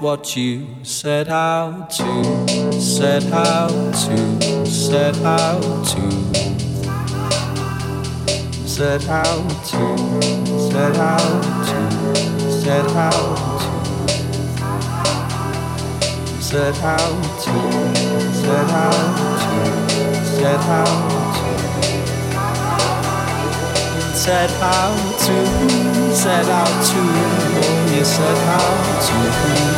what you said how to, said how to, said how to, said how to, said how to, said how to, said how to, said how to, said how to. Said how to, said how to, oh, you said how to.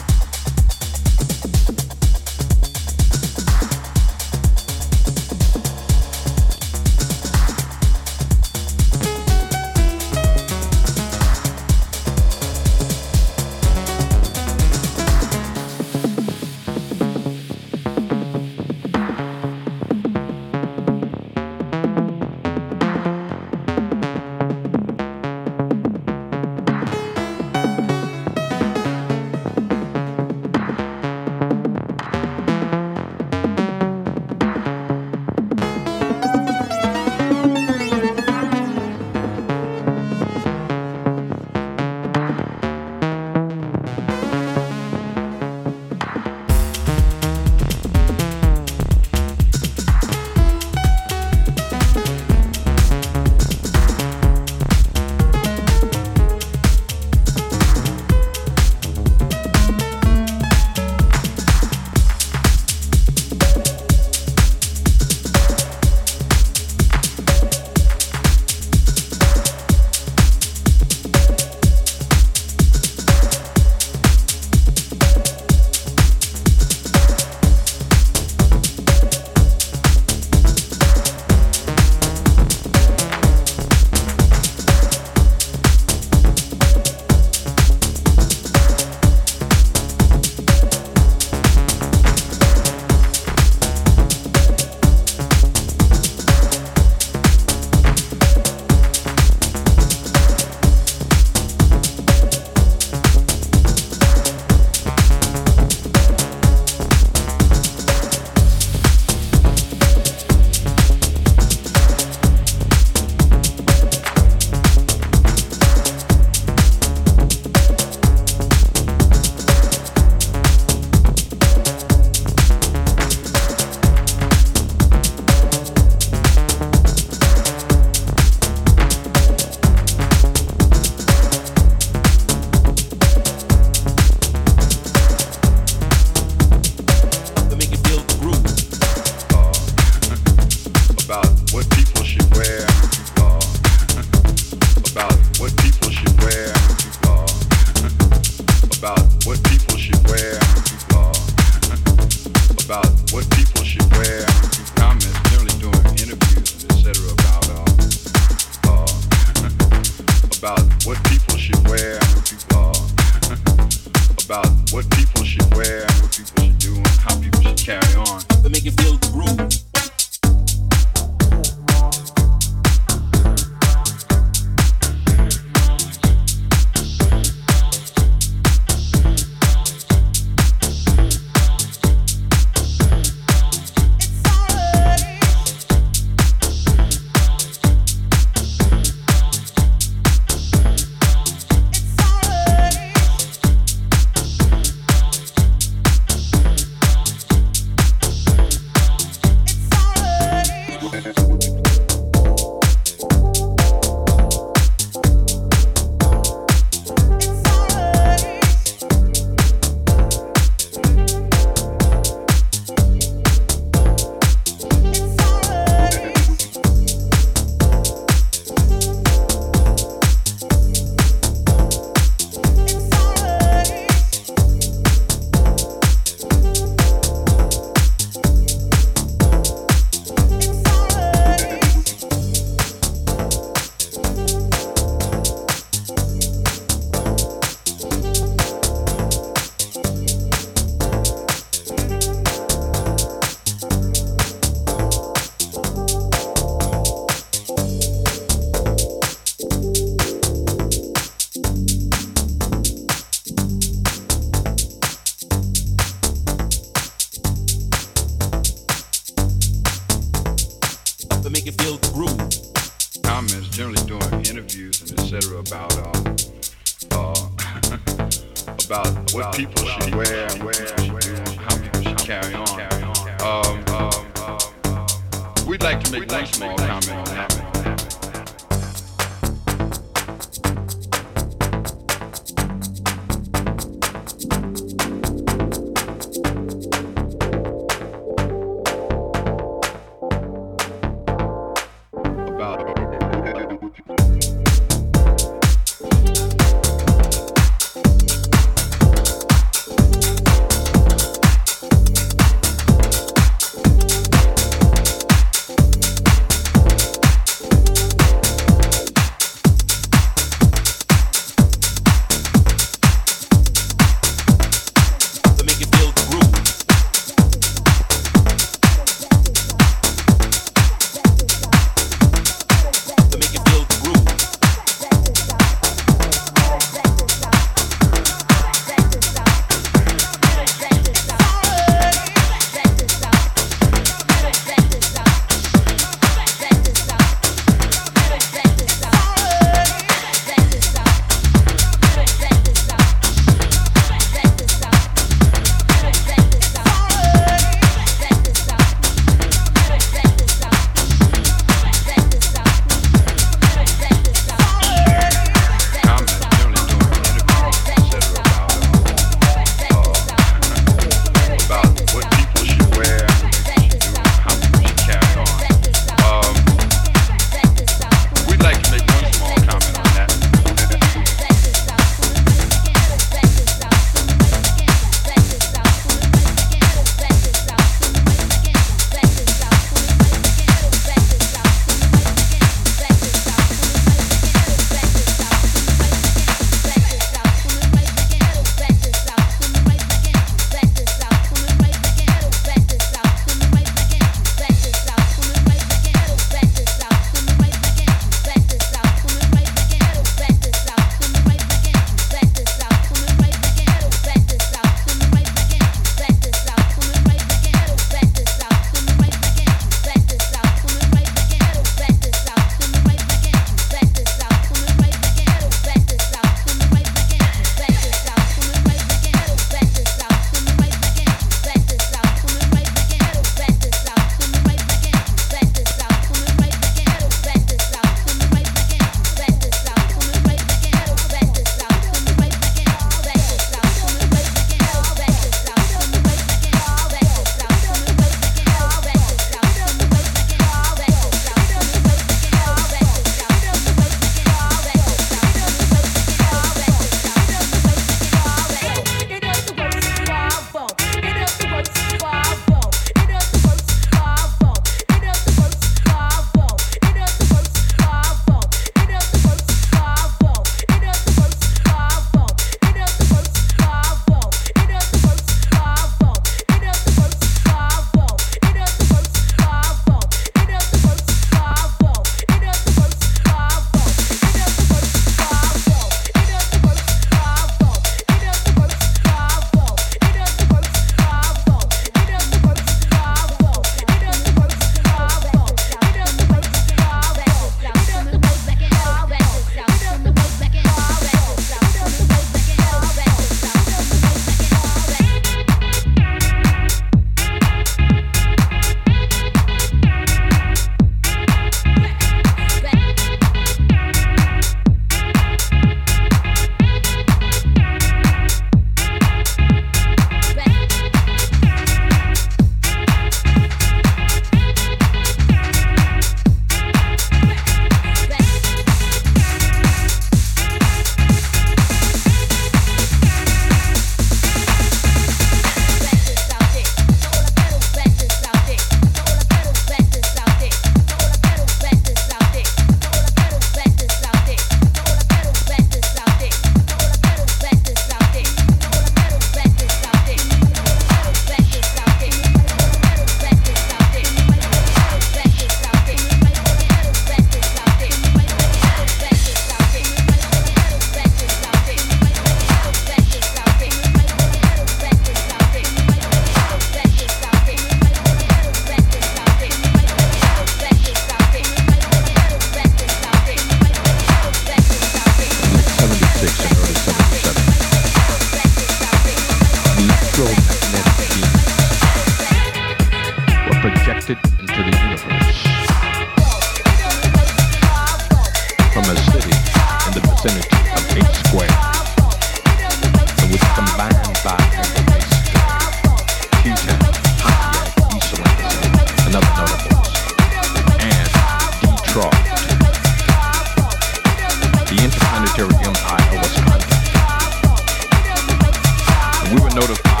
Notified